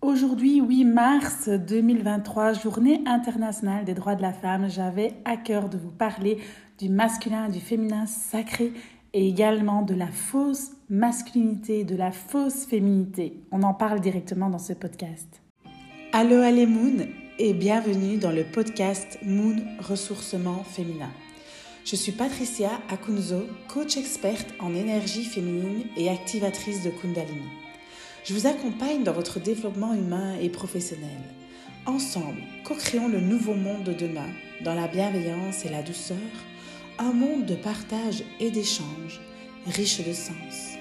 Aujourd'hui, 8 mars 2023, journée internationale des droits de la femme, j'avais à cœur de vous parler du masculin, du féminin sacré et également de la fausse masculinité, de la fausse féminité. On en parle directement dans ce podcast. Allo allez Moon et bienvenue dans le podcast Moon Ressourcement Féminin. Je suis Patricia Akunzo, coach experte en énergie féminine et activatrice de Kundalini. Je vous accompagne dans votre développement humain et professionnel. Ensemble, co-créons le nouveau monde de demain, dans la bienveillance et la douceur, un monde de partage et d'échange, riche de sens.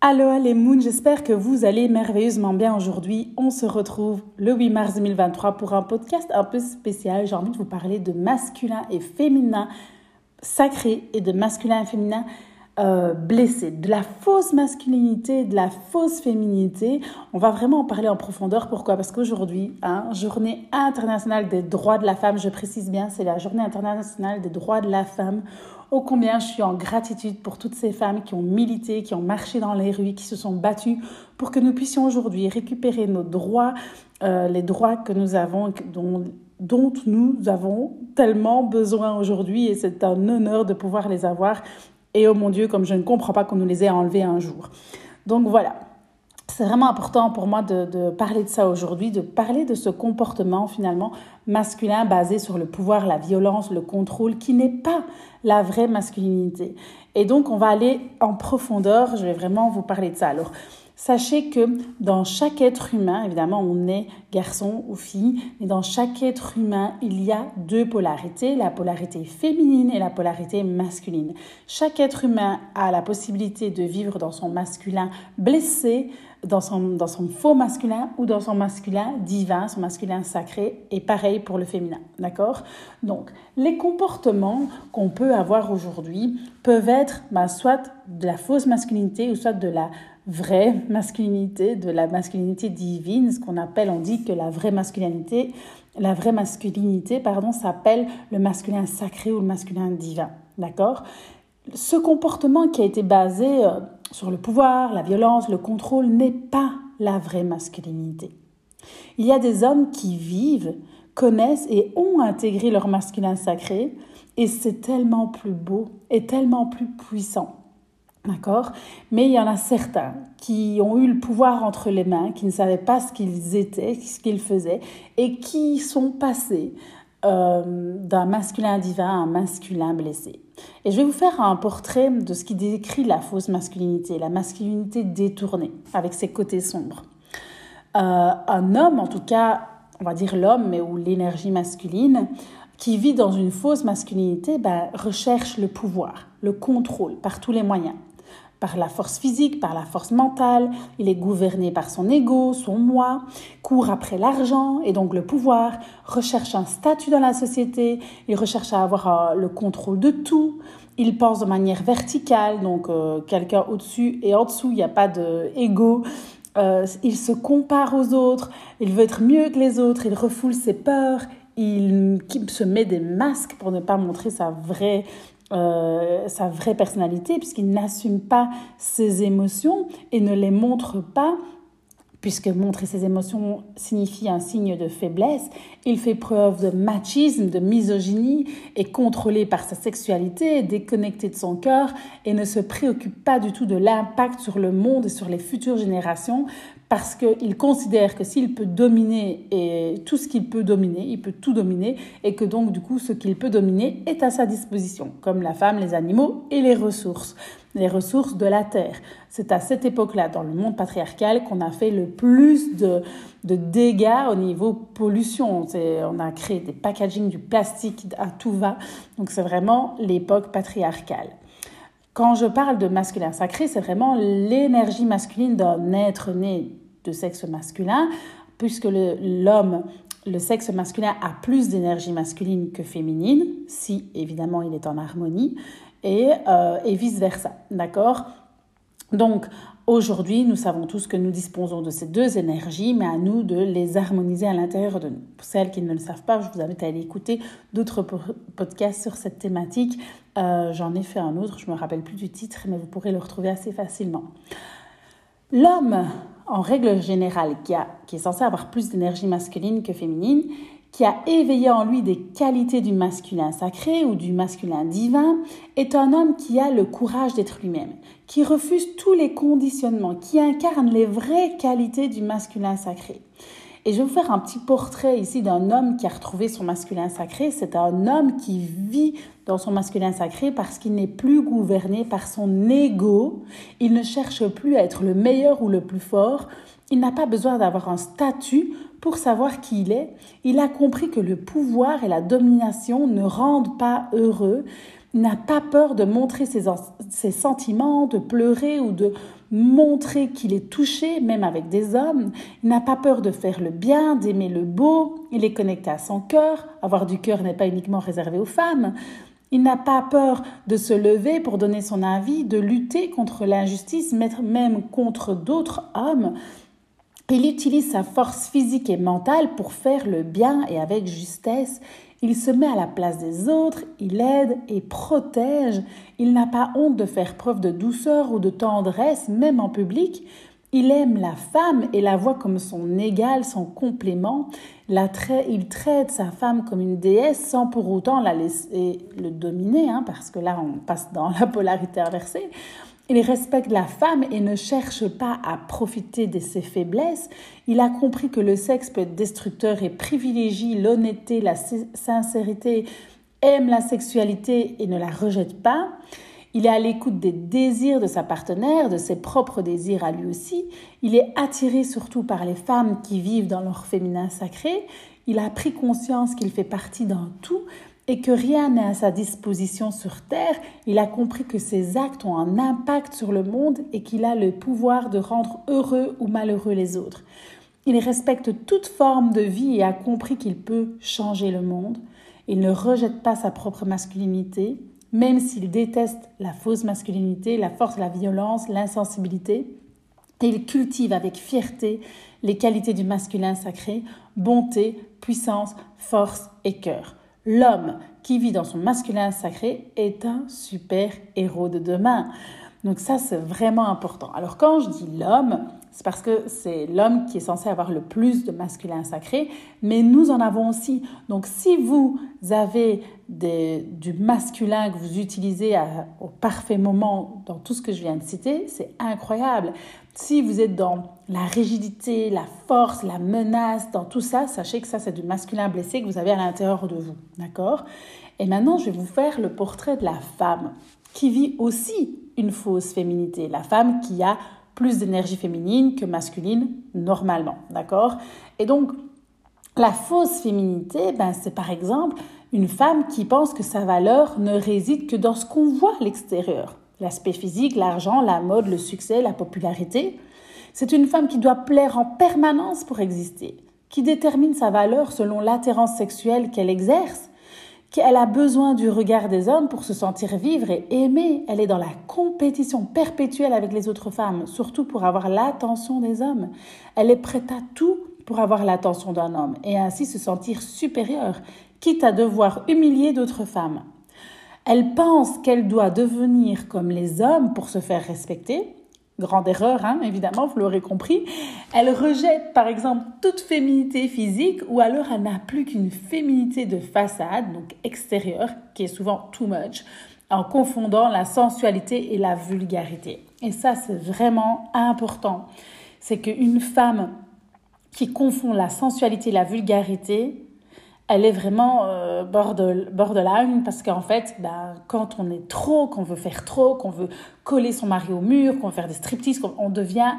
Allô les Moon, j'espère que vous allez merveilleusement bien aujourd'hui. On se retrouve le 8 mars 2023 pour un podcast un peu spécial. J'ai envie de vous parler de masculin et féminin sacré et de masculin et féminin euh, blessé, de la fausse masculinité, de la fausse féminité. On va vraiment en parler en profondeur. Pourquoi? Parce qu'aujourd'hui, hein, journée internationale des droits de la femme, je précise bien, c'est la journée internationale des droits de la femme. Ô combien je suis en gratitude pour toutes ces femmes qui ont milité, qui ont marché dans les rues, qui se sont battues pour que nous puissions aujourd'hui récupérer nos droits, euh, les droits que nous avons, dont dont nous avons tellement besoin aujourd'hui et c'est un honneur de pouvoir les avoir. Et oh mon Dieu, comme je ne comprends pas qu'on nous les ait enlevés un jour. Donc voilà, c'est vraiment important pour moi de, de parler de ça aujourd'hui, de parler de ce comportement finalement masculin basé sur le pouvoir, la violence, le contrôle, qui n'est pas la vraie masculinité. Et donc on va aller en profondeur, je vais vraiment vous parler de ça. Alors, Sachez que dans chaque être humain, évidemment, on est garçon ou fille, mais dans chaque être humain, il y a deux polarités, la polarité féminine et la polarité masculine. Chaque être humain a la possibilité de vivre dans son masculin blessé, dans son, dans son faux masculin ou dans son masculin divin, son masculin sacré, et pareil pour le féminin. D'accord? Donc, les comportements qu'on peut avoir aujourd'hui peuvent être bah, soit de la fausse masculinité ou soit de la vraie masculinité, de la masculinité divine, ce qu'on appelle, on dit que la vraie masculinité, la vraie masculinité, pardon, s'appelle le masculin sacré ou le masculin divin, d'accord? Ce comportement qui a été basé euh, sur le pouvoir, la violence, le contrôle n'est pas la vraie masculinité. Il y a des hommes qui vivent, connaissent et ont intégré leur masculin sacré, et c'est tellement plus beau et tellement plus puissant. D'accord Mais il y en a certains qui ont eu le pouvoir entre les mains, qui ne savaient pas ce qu'ils étaient, ce qu'ils faisaient, et qui sont passés euh, d'un masculin divin à un masculin blessé. Et je vais vous faire un portrait de ce qui décrit la fausse masculinité, la masculinité détournée, avec ses côtés sombres. Euh, un homme, en tout cas, on va dire l'homme, mais ou l'énergie masculine, qui vit dans une fausse masculinité, ben, recherche le pouvoir, le contrôle par tous les moyens par la force physique, par la force mentale, il est gouverné par son ego, son moi, court après l'argent et donc le pouvoir, recherche un statut dans la société, il recherche à avoir euh, le contrôle de tout, il pense de manière verticale, donc euh, quelqu'un au-dessus et en dessous, il n'y a pas d'ego. Euh, il se compare aux autres, il veut être mieux que les autres, il refoule ses peurs, il se met des masques pour ne pas montrer sa vraie euh, sa vraie personnalité, puisqu'il n'assume pas ses émotions et ne les montre pas, puisque montrer ses émotions signifie un signe de faiblesse. Il fait preuve de machisme, de misogynie, est contrôlé par sa sexualité, déconnecté de son cœur et ne se préoccupe pas du tout de l'impact sur le monde et sur les futures générations parce qu'il considère que s'il peut dominer et tout ce qu'il peut dominer, il peut tout dominer, et que donc du coup ce qu'il peut dominer est à sa disposition, comme la femme, les animaux et les ressources, les ressources de la terre. C'est à cette époque-là, dans le monde patriarcal, qu'on a fait le plus de, de dégâts au niveau pollution. On a créé des packaging, du plastique à tout va, donc c'est vraiment l'époque patriarcale. Quand je parle de masculin sacré, c'est vraiment l'énergie masculine d'un être né de sexe masculin, puisque l'homme, le, sexe masculin a plus d'énergie masculine que féminine, si évidemment il est en harmonie, et, euh, et vice-versa. D'accord? Donc, aujourd'hui, nous savons tous que nous disposons de ces deux énergies, mais à nous de les harmoniser à l'intérieur de nous. Pour celles qui ne le savent pas, je vous invite à aller écouter d'autres podcasts sur cette thématique Euh, j'en ai fait un autre, je ne me rappelle plus du titre, mais vous pourrez le retrouver assez facilement. L'homme, en règle générale, qui, est censé avoir plus d'énergie masculine que féminine, qui a éveillé en lui des qualités du masculin sacré ou du masculin divin, est un homme qui a le courage d'être lui-même, qui refuse tous les conditionnements, qui incarne les vraies qualités du masculin sacré. Et je vais vous faire un petit portrait ici d'un homme qui a retrouvé son masculin sacré. C'est un homme qui vit dans son masculin sacré parce qu'il n'est plus gouverné par son ego. Il ne cherche plus à être le meilleur ou le plus fort. Il n'a pas besoin d'avoir un statut pour savoir qui il est. Il a compris que le pouvoir et la domination ne rendent pas heureux. Il n'a pas peur de montrer ses, ses sentiments, de pleurer ou de montrer qu'il est touché, même avec des hommes. Il n'a pas peur de faire le bien, d'aimer le beau. Il est connecté à son cœur. Avoir du cœur n'est pas uniquement réservé aux femmes. Il n'a pas peur de se lever pour donner son avis, de lutter contre l'injustice, même contre d'autres hommes. Il utilise sa force physique et mentale pour faire le bien et avec justesse. Il se met à la place des autres, il aide et protège. Il n'a pas honte de faire preuve de douceur ou de tendresse, même en public. Il aime la femme et la voit comme son égale, son complément. il traite sa femme comme une déesse sans pour autant la laisser le dominer, hein, parce que là on passe dans la polarité inversée. Il respecte la femme et ne cherche pas à profiter de ses faiblesses. Il a compris que le sexe peut être destructeur et privilégie l'honnêteté, la sincérité, aime la sexualité et ne la rejette pas. Il est à l'écoute des désirs de sa partenaire, de ses propres désirs à lui aussi. Il est attiré surtout par les femmes qui vivent dans leur féminin sacré. Il a pris conscience qu'il fait partie d'un tout, et que rien n'est à sa disposition sur Terre, il a compris que ses actes ont un impact sur le monde et qu'il a le pouvoir de rendre heureux ou malheureux les autres. Il respecte toute forme de vie et a compris qu'il peut changer le monde. Il ne rejette pas sa propre masculinité, même s'il déteste la fausse masculinité, la force, la violence, l'insensibilité. Il cultive avec fierté les qualités du masculin sacré, bonté, puissance, force et cœur. L'homme qui vit dans son masculin sacré est un super héros de demain. Donc ça, c'est vraiment important. Alors quand je dis l'homme, c'est parce que c'est l'homme qui est censé avoir le plus de masculin sacré, mais nous en avons aussi. Donc si vous avez du masculin que vous utilisez au parfait moment dans tout ce que je viens de citer, c'est incroyable. Si vous êtes dans la rigidité, la force, la menace, dans tout ça, sachez que ça, c'est du masculin blessé que vous avez à l'intérieur de vous. D'accord? Et maintenant, je vais vous faire le portrait de la femme qui vit aussi une fausse féminité. La femme qui a plus d'énergie féminine que masculine normalement. D'accord? Et donc, la fausse féminité, ben, c'est par exemple une femme qui pense que sa valeur ne réside que dans ce qu'on voit à l'extérieur l'aspect physique, l'argent, la mode, le succès, la popularité. C'est une femme qui doit plaire en permanence pour exister, qui détermine sa valeur selon l'attirance sexuelle qu'elle exerce, qu'elle a besoin du regard des hommes pour se sentir vivre et aimer. Elle est dans la compétition perpétuelle avec les autres femmes, surtout pour avoir l'attention des hommes. Elle est prête à tout pour avoir l'attention d'un homme et ainsi se sentir supérieure, quitte à devoir humilier d'autres femmes. Elle pense qu'elle doit devenir comme les hommes pour se faire respecter. Grande erreur, hein, évidemment, vous l'aurez compris. Elle rejette par exemple toute féminité physique ou alors elle n'a plus qu'une féminité de façade, donc extérieure, qui est souvent too much, en confondant la sensualité et la vulgarité. Et ça, c'est vraiment important. C'est qu'une femme qui confond la sensualité et la vulgarité, elle est vraiment euh, borderline parce qu'en fait, ben, quand on est trop, qu'on veut faire trop, qu'on veut coller son mari au mur, qu'on veut faire des striptease, on devient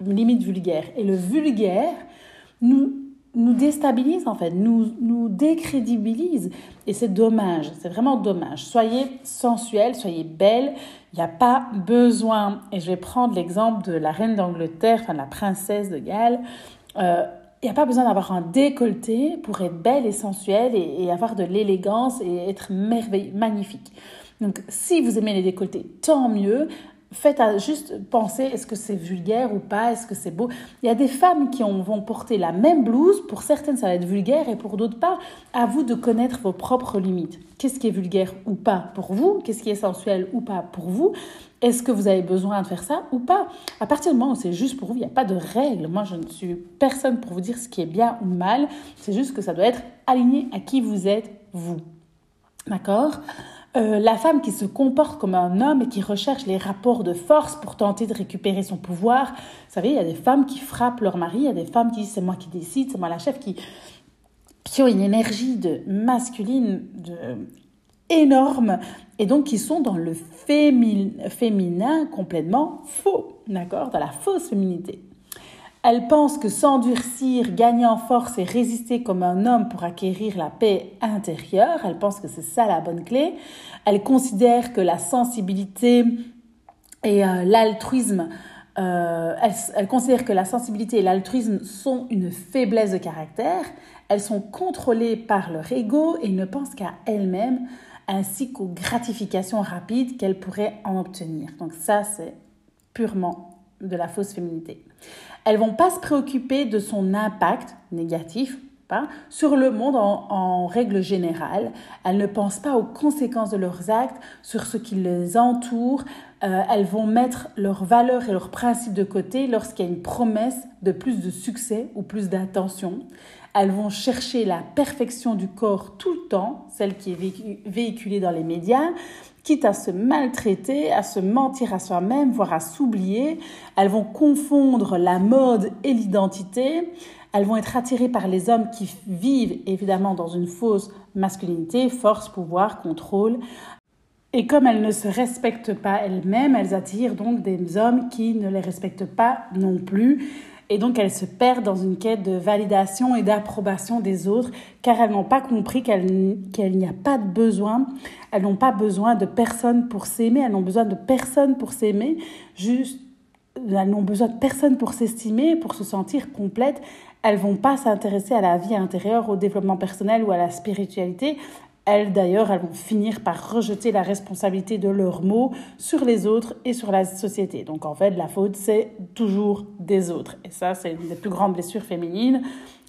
limite vulgaire. Et le vulgaire nous, nous déstabilise en fait, nous, nous décrédibilise. Et c'est dommage, c'est vraiment dommage. Soyez sensuelle, soyez belle, il n'y a pas besoin, et je vais prendre l'exemple de la reine d'Angleterre, enfin la princesse de Galles, euh, n'y a pas besoin d'avoir un décolleté pour être belle et sensuelle et, avoir de l'élégance et être merveilleux, magnifique. Donc, si vous aimez les décolletés, tant mieux. faites à juste penser est-ce que c'est vulgaire ou pas, est-ce que c'est beau? Il y a des femmes qui vont porter la même blouse, pour certaines ça va être vulgaire et pour d'autres pas. À vous de connaître vos propres limites. Qu'est-ce qui est vulgaire ou pas pour vous? Qu'est-ce qui est sensuel ou pas pour vous? Est-ce que vous avez besoin de faire ça ou pas? À partir du moment où c'est juste pour vous, il n'y a pas de règle. Moi, je ne suis personne pour vous dire ce qui est bien ou mal. C'est juste que ça doit être aligné à qui vous êtes, vous. D'accord? Euh, la femme qui se comporte comme un homme et qui recherche les rapports de force pour tenter de récupérer son pouvoir. Vous savez, il y a des femmes qui frappent leur mari, il y a des femmes qui disent c'est moi qui décide, c'est moi la chef, qui, qui ont une énergie de masculine de, énorme et donc qui sont dans le féminin complètement faux, d'accord Dans la fausse féminité. Elle pense que s'endurcir, gagner en force et résister comme un homme pour acquérir la paix intérieure, elle pense que c'est ça la bonne clé. Elle considère que la sensibilité et euh, l'altruisme, euh, elle, considère que la sensibilité et l'altruisme sont une faiblesse de caractère. Elles sont contrôlées par leur ego et ne pensent qu'à elles-mêmes ainsi qu'aux gratifications rapides qu'elles pourraient en obtenir. Donc ça, c'est purement de la fausse féminité. Elles vont pas se préoccuper de son impact négatif sur le monde en, règle générale. Elles ne pensent pas aux conséquences de leurs actes, sur ce qui les entoure. Euh, elles vont mettre leurs valeurs et leurs principes de côté lorsqu'il y a une promesse de plus de succès ou plus d'attention. Elles vont chercher la perfection du corps tout le temps, celle qui est véhiculée dans les médias, quitte à se maltraiter, à se mentir à soi-même, voire à s'oublier. Elles vont confondre la mode et l'identité. Elles vont être attirées par les hommes qui vivent évidemment dans une fausse masculinité, force, pouvoir, contrôle. Et comme elles ne se respectent pas elles-mêmes, elles attirent donc des hommes qui ne les respectent pas non plus. Et donc elles se perdent dans une quête de validation et d'approbation des autres, car elles n'ont pas compris qu'il n'y a pas de besoin, elles n'ont pas besoin de personne pour s'aimer, elles n'ont besoin de personne pour s'aimer, elles n'ont besoin de personne pour s'estimer, pour se sentir complète. Elles vont pas s'intéresser à la vie intérieure, au développement personnel ou à la spiritualité elles d'ailleurs, elles vont finir par rejeter la responsabilité de leurs mots sur les autres et sur la société. Donc en fait, la faute, c'est toujours des autres. Et ça, c'est une des plus grandes blessures féminines.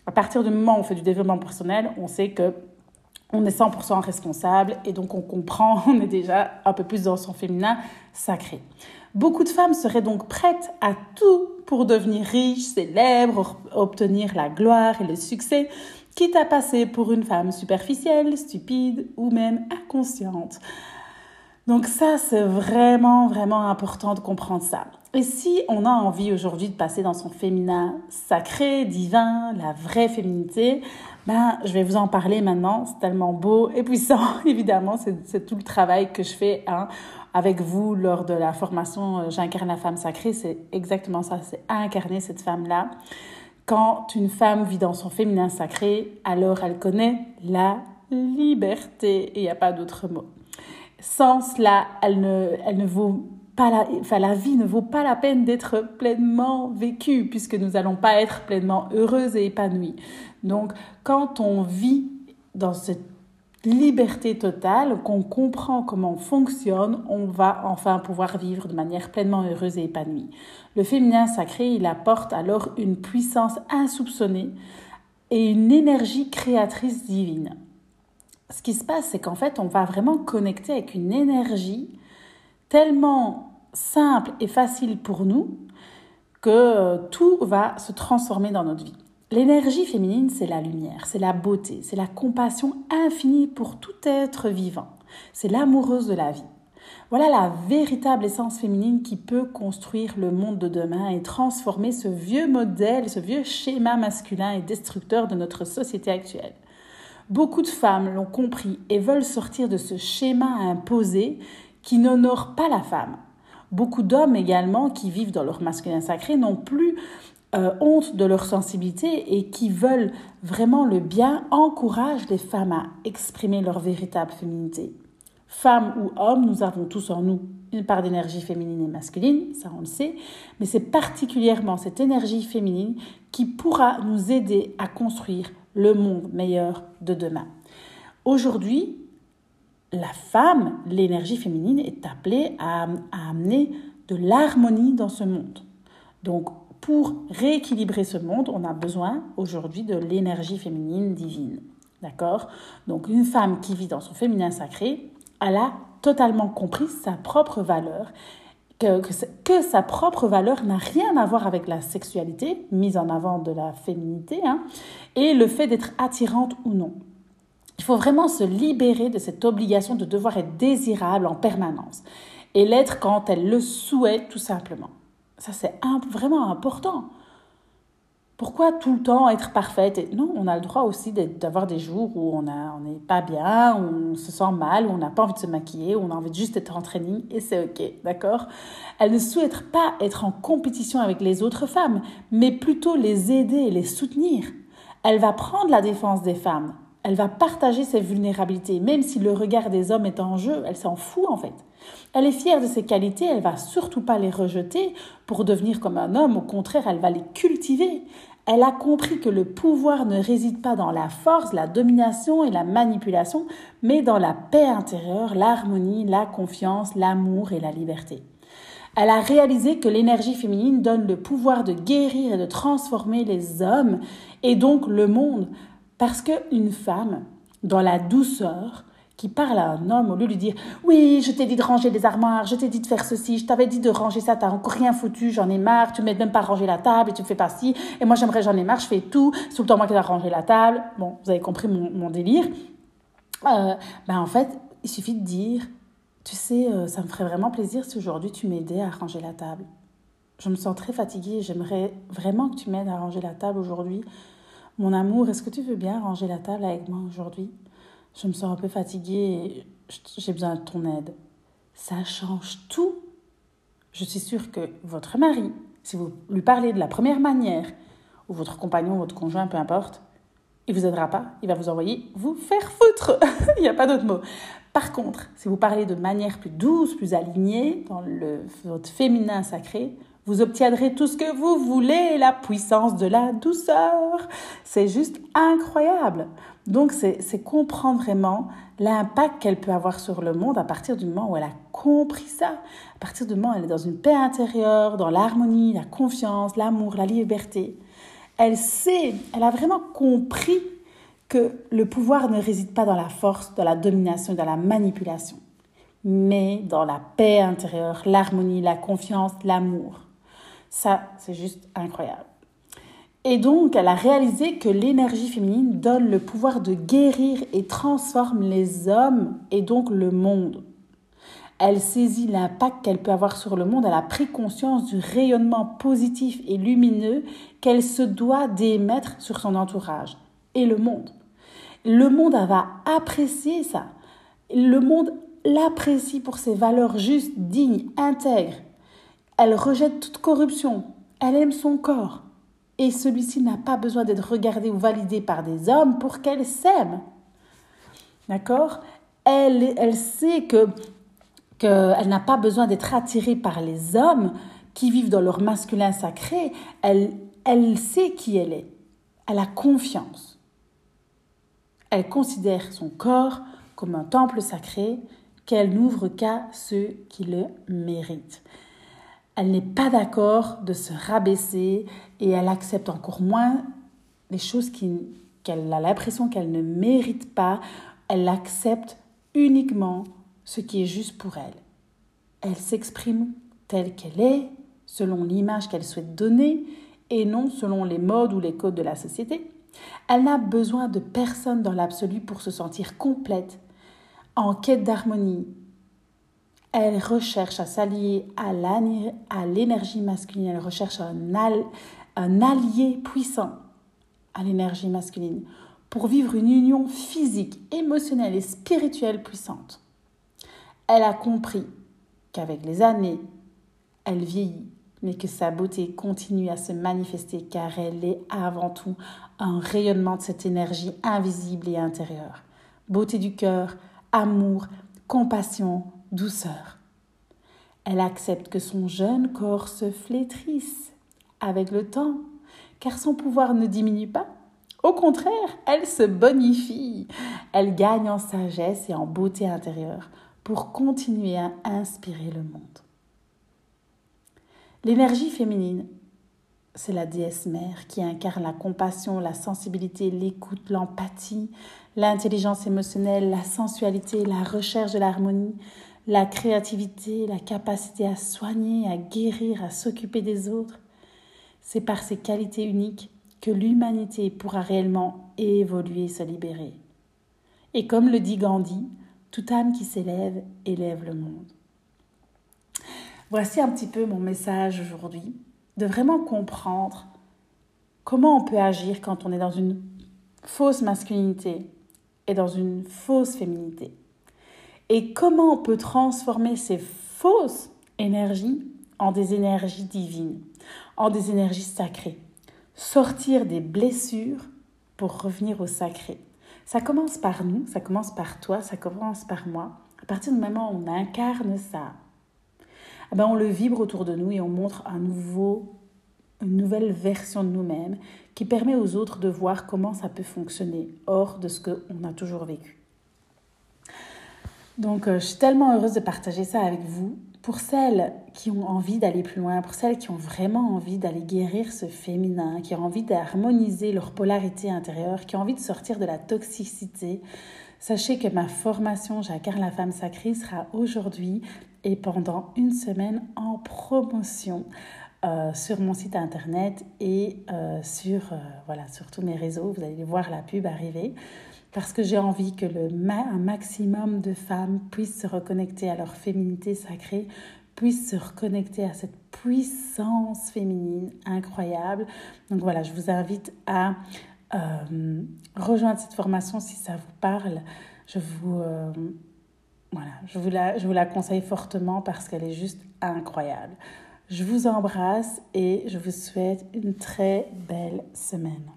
À partir du moment où on fait du développement personnel, on sait que on est 100% responsable et donc on comprend, on est déjà un peu plus dans son féminin sacré. Beaucoup de femmes seraient donc prêtes à tout pour devenir riches, célèbres, obtenir la gloire et le succès, quitte à passer pour une femme superficielle, stupide ou même inconsciente. Donc ça, c'est vraiment, vraiment important de comprendre ça. Et si on a envie aujourd'hui de passer dans son féminin sacré, divin, la vraie féminité, ben, je vais vous en parler maintenant. C'est tellement beau et puissant, évidemment. C'est tout le travail que je fais hein, avec vous lors de la formation euh, J'incarne la femme sacrée. C'est exactement ça. C'est incarner cette femme-là. Quand une femme vit dans son féminin sacré, alors elle connaît la liberté. Il n'y a pas d'autre mot. Sans cela, elle ne, elle ne vaut pas la, enfin, la vie ne vaut pas la peine d'être pleinement vécue puisque nous n'allons pas être pleinement heureuses et épanouies. Donc, quand on vit dans cette liberté totale, qu'on comprend comment on fonctionne, on va enfin pouvoir vivre de manière pleinement heureuse et épanouie. Le féminin sacré, il apporte alors une puissance insoupçonnée et une énergie créatrice divine. Ce qui se passe, c'est qu'en fait, on va vraiment connecter avec une énergie tellement simple et facile pour nous que tout va se transformer dans notre vie. L'énergie féminine, c'est la lumière, c'est la beauté, c'est la compassion infinie pour tout être vivant. C'est l'amoureuse de la vie. Voilà la véritable essence féminine qui peut construire le monde de demain et transformer ce vieux modèle, ce vieux schéma masculin et destructeur de notre société actuelle. Beaucoup de femmes l'ont compris et veulent sortir de ce schéma imposé qui n'honore pas la femme. Beaucoup d'hommes également qui vivent dans leur masculin sacré n'ont plus euh, honte de leur sensibilité et qui veulent vraiment le bien encouragent les femmes à exprimer leur véritable féminité. Femmes ou hommes, nous avons tous en nous une part d'énergie féminine et masculine, ça on le sait, mais c'est particulièrement cette énergie féminine qui pourra nous aider à construire le monde meilleur de demain. Aujourd'hui, la femme, l'énergie féminine est appelée à, à amener de l'harmonie dans ce monde. Donc, pour rééquilibrer ce monde, on a besoin aujourd'hui de l'énergie féminine divine. D'accord? Donc, une femme qui vit dans son féminin sacré, elle a totalement compris sa propre valeur que, sa propre valeur n'a rien à voir avec la sexualité, mise en avant de la féminité, hein, et le fait d'être attirante ou non. Il faut vraiment se libérer de cette obligation de devoir être désirable en permanence et l'être quand elle le souhaite tout simplement. Ça, c'est vraiment important. Pourquoi tout le temps être parfaite Non, on a le droit aussi d'avoir des jours où on n'est pas bien, où on se sent mal, où on n'a pas envie de se maquiller, où on a envie de juste être en training, et c'est ok, d'accord? Elle ne souhaite pas être en compétition avec les autres femmes, mais plutôt les aider et les soutenir. Elle va prendre la défense des femmes, elle va partager ses vulnérabilités, même si le regard des hommes est en jeu, elle s'en fout en fait. Elle est fière de ses qualités, elle va surtout pas les rejeter pour devenir comme un homme, au contraire, elle va les cultiver. Elle a compris que le pouvoir ne réside pas dans la force, la domination et la manipulation, mais dans la paix intérieure, l'harmonie, la confiance, l'amour et la liberté. Elle a réalisé que l'énergie féminine donne le pouvoir de guérir et de transformer les hommes et donc le monde, parce qu'une femme, dans la douceur, qui parle à un homme au lieu de lui dire Oui, je t'ai dit de ranger les armoires, je t'ai dit de faire ceci, je t'avais dit de ranger ça, t'as encore rien foutu, j'en ai marre, tu m'aides même pas à ranger la table et tu fais pas ci, et moi j'aimerais, j'en ai marre, je fais tout, c'est tout le temps moi qui dois ranger la table. Bon, vous avez compris mon, délire. Euh, ben en fait, il suffit de dire Tu sais, euh, ça me ferait vraiment plaisir si aujourd'hui tu m'aidais à ranger la table. Je me sens très fatiguée, j'aimerais vraiment que tu m'aides à ranger la table aujourd'hui. Mon amour, est-ce que tu veux bien ranger la table avec moi aujourd'hui? Je me sens un peu fatiguée et j'ai besoin de ton aide. Ça change tout. Je suis sûre que votre mari, si vous lui parlez de la première manière, ou votre compagnon, votre conjoint, peu importe, il vous aidera pas, il va vous envoyer vous faire foutre. il n'y a pas d'autre mot. Par contre, si vous parlez de manière plus douce, plus alignée, dans le, votre féminin sacré, vous obtiendrez tout ce que vous voulez, la puissance de la douceur. C'est juste incroyable. Donc, c'est comprendre vraiment l'impact qu'elle peut avoir sur le monde à partir du moment où elle a compris ça. À partir du moment où elle est dans une paix intérieure, dans l'harmonie, la confiance, l'amour, la liberté. Elle sait, elle a vraiment compris que le pouvoir ne réside pas dans la force, dans la domination, dans la manipulation, mais dans la paix intérieure, l'harmonie, la confiance, l'amour. Ça, c'est juste incroyable. Et donc, elle a réalisé que l'énergie féminine donne le pouvoir de guérir et transforme les hommes et donc le monde. Elle saisit l'impact qu'elle peut avoir sur le monde, elle a pris conscience du rayonnement positif et lumineux qu'elle se doit d'émettre sur son entourage et le monde. Le monde va apprécier ça. Le monde l'apprécie pour ses valeurs justes, dignes, intègres. Elle rejette toute corruption. Elle aime son corps. Et celui-ci n'a pas besoin d'être regardé ou validé par des hommes pour qu'elle s'aime. D'accord? Elle, elle sait que qu'elle n'a pas besoin d'être attirée par les hommes qui vivent dans leur masculin sacré. Elle, elle sait qui elle est. Elle a confiance. Elle considère son corps comme un temple sacré qu'elle n'ouvre qu'à ceux qui le méritent elle n'est pas d'accord de se rabaisser et elle accepte encore moins les choses qu'elle a l'impression qu'elle ne mérite pas. Elle accepte uniquement ce qui est juste pour elle. Elle s'exprime telle qu'elle est, selon l'image qu'elle souhaite donner et non selon les modes ou les codes de la société. Elle n'a besoin de personne dans l'absolu pour se sentir complète, en quête d'harmonie, elle recherche à s'allier à l'énergie masculine, elle recherche un, un allié puissant à l'énergie masculine pour vivre une union physique, émotionnelle et spirituelle puissante. Elle a compris qu'avec les années, elle vieillit, mais que sa beauté continue à se manifester car elle est avant tout un rayonnement de cette énergie invisible et intérieure. Beauté du cœur, amour, compassion, douceur. Elle accepte que son jeune corps se flétrisse avec le temps, car son pouvoir ne diminue pas. Au contraire, elle se bonifie. Elle gagne en sagesse et en beauté intérieure pour continuer à inspirer le monde. L'énergie féminine, c'est la déesse mère qui incarne la compassion, la sensibilité, l'écoute, l'empathie, l'intelligence émotionnelle, la sensualité, la recherche de l'harmonie, la créativité, la capacité à soigner, à guérir, à s'occuper des autres. C'est par ces qualités uniques que l'humanité pourra réellement évoluer se libérer. Et comme le dit Gandhi, toute âme qui s'élève élève le monde. Voici un petit peu mon message aujourd'hui, de vraiment comprendre comment on peut agir quand on est dans une fausse masculinité et dans une fausse féminité. Et comment on peut transformer ces fausses énergies en des énergies divines, en des énergies sacrées? Sortir des blessures pour revenir au sacré. Ça commence par nous, ça commence par toi, ça commence par moi. À partir du moment où on incarne ça, eh ben on le vibre autour de nous et on montre une nouvelle version de nous-mêmes qui permet aux autres de voir comment ça peut fonctionner hors de ce qu'on a toujours vécu. Donc, euh, je suis tellement heureuse de partager ça avec vous. Pour celles qui ont envie d'aller plus loin, pour celles qui ont vraiment envie d'aller guérir ce féminin, qui ont envie d'harmoniser leur polarité intérieure, qui ont envie de sortir de la toxicité, sachez que ma formation J'incarne la femme sacrée sera aujourd'hui et pendant une semaine en promotion. Euh, sur mon site internet et euh, sur, voilà, sur tous mes réseaux. Vous allez voir la pub arriver parce que j'ai envie que le un maximum de femmes puissent se reconnecter à leur féminité sacrée, puissent se reconnecter à cette puissance féminine incroyable. Donc voilà, je vous invite à euh, rejoindre cette formation si ça vous parle. Je vous, euh, voilà, je vous, la, je vous la conseille fortement parce qu'elle est juste incroyable. Je vous embrasse et je vous souhaite une très belle semaine.